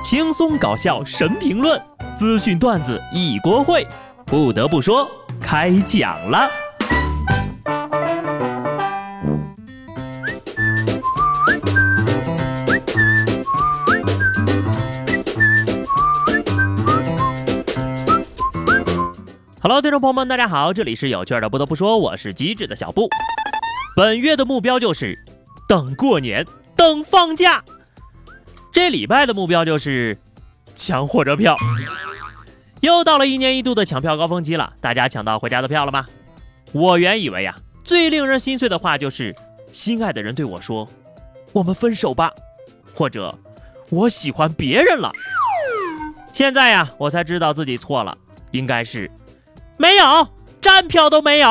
轻松搞笑神评论，资讯段子一锅烩。不得不说，开讲了。Hello，听众朋友们，大家好，这里是有趣的。不得不说，我是机智的小布。本月的目标就是等过年，等放假。这礼拜的目标就是抢火车票。又到了一年一度的抢票高峰期了，大家抢到回家的票了吗？我原以为呀，最令人心碎的话就是心爱的人对我说：“我们分手吧”，或者“我喜欢别人了”。现在呀，我才知道自己错了，应该是没有站票都没有。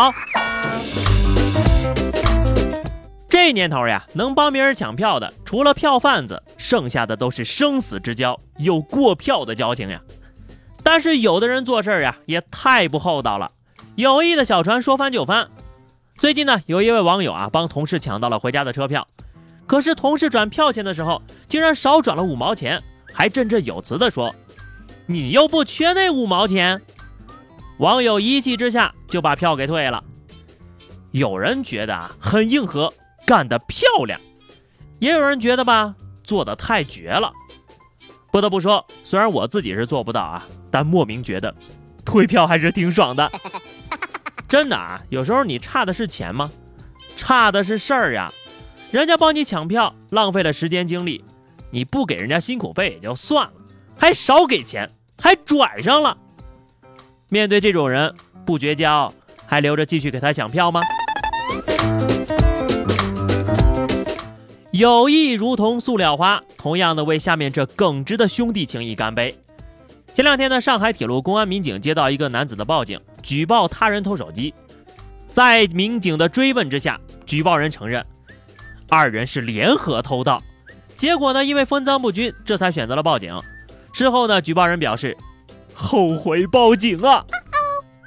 这年头呀，能帮别人抢票的，除了票贩子，剩下的都是生死之交，有过票的交情呀。但是有的人做事呀，也太不厚道了，有意的小船说翻就翻。最近呢，有一位网友啊，帮同事抢到了回家的车票，可是同事转票钱的时候，竟然少转了五毛钱，还振振有词的说：“你又不缺那五毛钱。”网友一气之下就把票给退了。有人觉得啊，很硬核。干得漂亮，也有人觉得吧，做的太绝了。不得不说，虽然我自己是做不到啊，但莫名觉得退票还是挺爽的。真的啊，有时候你差的是钱吗？差的是事儿呀。人家帮你抢票，浪费了时间精力，你不给人家辛苦费也就算了，还少给钱，还拽上了。面对这种人，不绝交，还留着继续给他抢票吗？友谊如同塑料花，同样的为下面这耿直的兄弟情谊干杯。前两天呢，上海铁路公安民警接到一个男子的报警，举报他人偷手机。在民警的追问之下，举报人承认二人是联合偷盗。结果呢，因为分赃不均，这才选择了报警。事后呢，举报人表示后悔报警啊。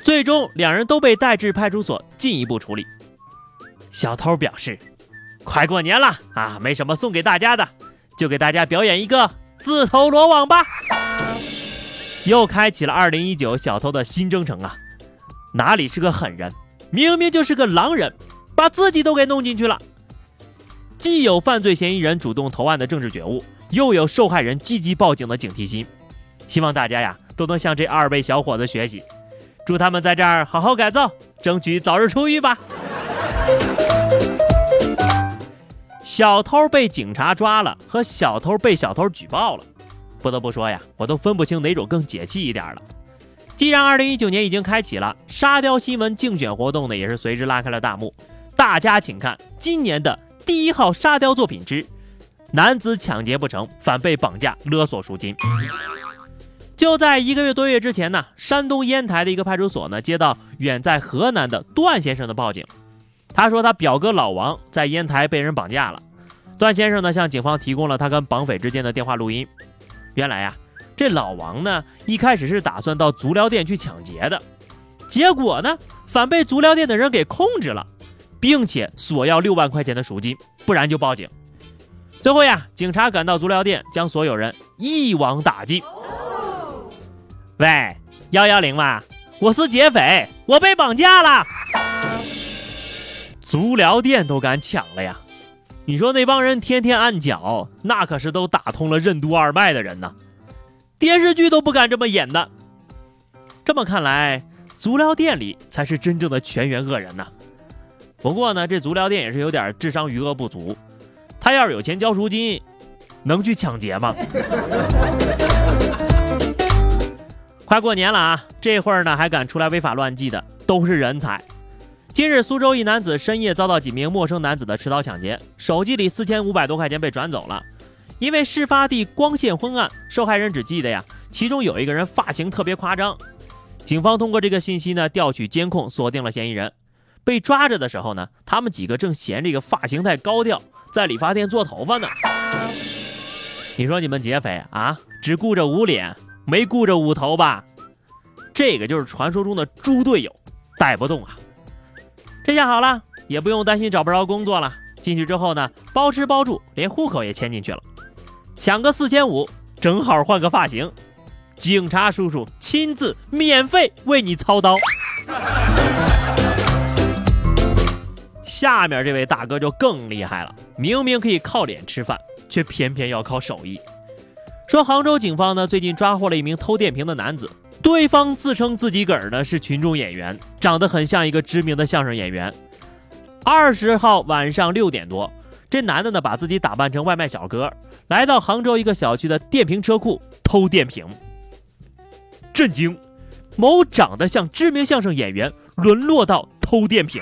最终，两人都被带至派出所进一步处理。小偷表示。快过年了啊，没什么送给大家的，就给大家表演一个自投罗网吧。又开启了二零一九小偷的新征程啊！哪里是个狠人，明明就是个狼人，把自己都给弄进去了。既有犯罪嫌疑人主动投案的政治觉悟，又有受害人积极报警的警惕心。希望大家呀都能向这二位小伙子学习，祝他们在这儿好好改造，争取早日出狱吧。小偷被警察抓了，和小偷被小偷举报了，不得不说呀，我都分不清哪种更解气一点了。既然二零一九年已经开启了，沙雕新闻竞选活动呢，也是随之拉开了大幕。大家请看今年的第一号沙雕作品之：男子抢劫不成，反被绑架勒索赎金。就在一个月多月之前呢，山东烟台的一个派出所呢，接到远在河南的段先生的报警。他说他表哥老王在烟台被人绑架了，段先生呢向警方提供了他跟绑匪之间的电话录音。原来呀，这老王呢一开始是打算到足疗店去抢劫的，结果呢反被足疗店的人给控制了，并且索要六万块钱的赎金，不然就报警。最后呀，警察赶到足疗店，将所有人一网打尽。喂，幺幺零吗？我是劫匪，我被绑架了。足疗店都敢抢了呀！你说那帮人天天按脚，那可是都打通了任督二脉的人呢。电视剧都不敢这么演的。这么看来，足疗店里才是真正的全员恶人呐。不过呢，这足疗店也是有点智商余额不足。他要是有钱交赎金，能去抢劫吗？快过年了啊，这会儿呢还敢出来违法乱纪的，都是人才。今日，苏州一男子深夜遭到几名陌生男子的持刀抢劫，手机里四千五百多块钱被转走了。因为事发地光线昏暗，受害人只记得呀，其中有一个人发型特别夸张。警方通过这个信息呢，调取监控，锁定了嫌疑人。被抓着的时候呢，他们几个正嫌这个发型太高调，在理发店做头发呢。你说你们劫匪啊，只顾着捂脸，没顾着捂头吧？这个就是传说中的猪队友，带不动啊！这下好了，也不用担心找不着工作了。进去之后呢，包吃包住，连户口也迁进去了。抢个四千五，正好换个发型，警察叔叔亲自免费为你操刀。下面这位大哥就更厉害了，明明可以靠脸吃饭，却偏偏要靠手艺。说杭州警方呢最近抓获了一名偷电瓶的男子，对方自称自己个儿呢是群众演员，长得很像一个知名的相声演员。二十号晚上六点多，这男的呢把自己打扮成外卖小哥，来到杭州一个小区的电瓶车库偷电瓶。震惊！某长得像知名相声演员沦落到偷电瓶。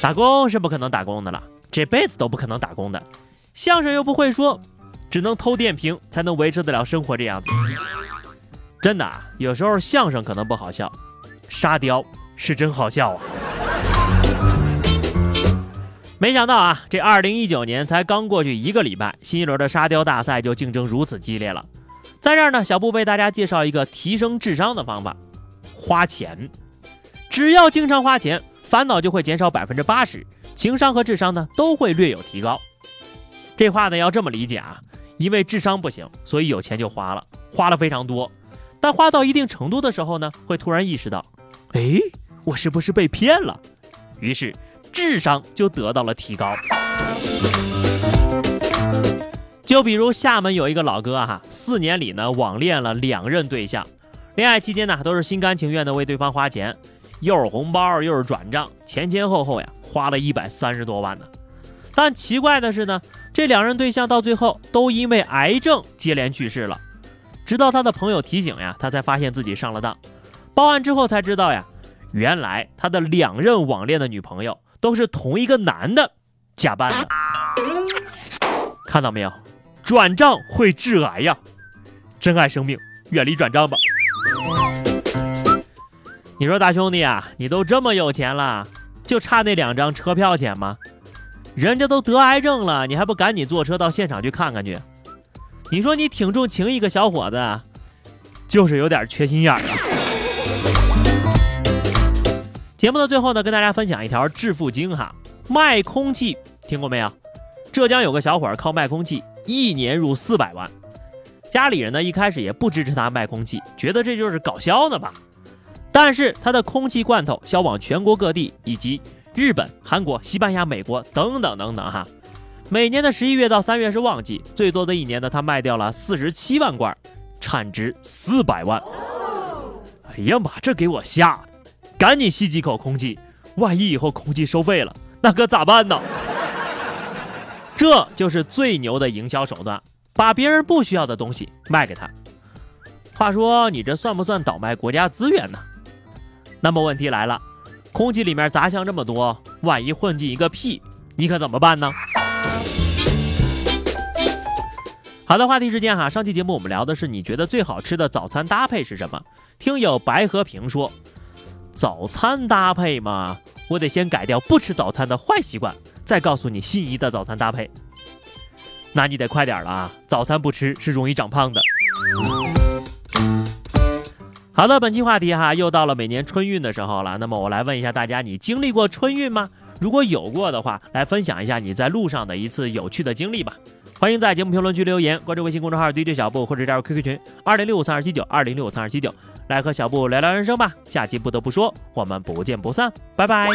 打工是不可能打工的了，这辈子都不可能打工的。相声又不会说，只能偷电瓶才能维持得了生活。这样子，真的，有时候相声可能不好笑，沙雕是真好笑啊！没想到啊，这二零一九年才刚过去一个礼拜，新一轮的沙雕大赛就竞争如此激烈了。在这儿呢，小布为大家介绍一个提升智商的方法：花钱。只要经常花钱。烦恼就会减少百分之八十，情商和智商呢都会略有提高。这话呢要这么理解啊，因为智商不行，所以有钱就花了，花了非常多。但花到一定程度的时候呢，会突然意识到，哎，我是不是被骗了？于是智商就得到了提高。就比如厦门有一个老哥哈，四年里呢网恋了两任对象，恋爱期间呢都是心甘情愿的为对方花钱。又是红包又是转账，前前后后呀花了一百三十多万呢。但奇怪的是呢，这两人对象到最后都因为癌症接连去世了。直到他的朋友提醒呀，他才发现自己上了当。报案之后才知道呀，原来他的两任网恋的女朋友都是同一个男的假扮的。看到没有，转账会致癌呀！珍爱生命，远离转账吧。你说大兄弟啊，你都这么有钱了，就差那两张车票钱吗？人家都得癌症了，你还不赶紧坐车到现场去看看去？你说你挺重情义个小伙子，就是有点缺心眼儿啊。节目的最后呢，跟大家分享一条致富经哈，卖空气听过没有？浙江有个小伙儿靠卖空气，一年入四百万。家里人呢一开始也不支持他卖空气，觉得这就是搞笑的吧。但是他的空气罐头销往全国各地，以及日本、韩国、西班牙、美国等等等等哈。每年的十一月到三月是旺季，最多的一年呢，他卖掉了四十七万罐，产值四百万。哎呀妈，这给我吓的，赶紧吸几口空气，万一以后空气收费了，那可咋办呢？这就是最牛的营销手段，把别人不需要的东西卖给他。话说你这算不算倒卖国家资源呢？那么问题来了，空气里面杂项这么多，万一混进一个屁，你可怎么办呢？好的，话题时间哈，上期节目我们聊的是你觉得最好吃的早餐搭配是什么？听友白和平说，早餐搭配嘛，我得先改掉不吃早餐的坏习惯，再告诉你心仪的早餐搭配。那你得快点了啊，早餐不吃是容易长胖的。好的，本期话题哈，又到了每年春运的时候了。那么我来问一下大家，你经历过春运吗？如果有过的话，来分享一下你在路上的一次有趣的经历吧。欢迎在节目评论区留言，关注微信公众号 DJ 小布，或者加入 QQ 群二零六五三二七九二零六五三二七九，来和小布聊聊人生吧。下期不得不说，我们不见不散，拜拜。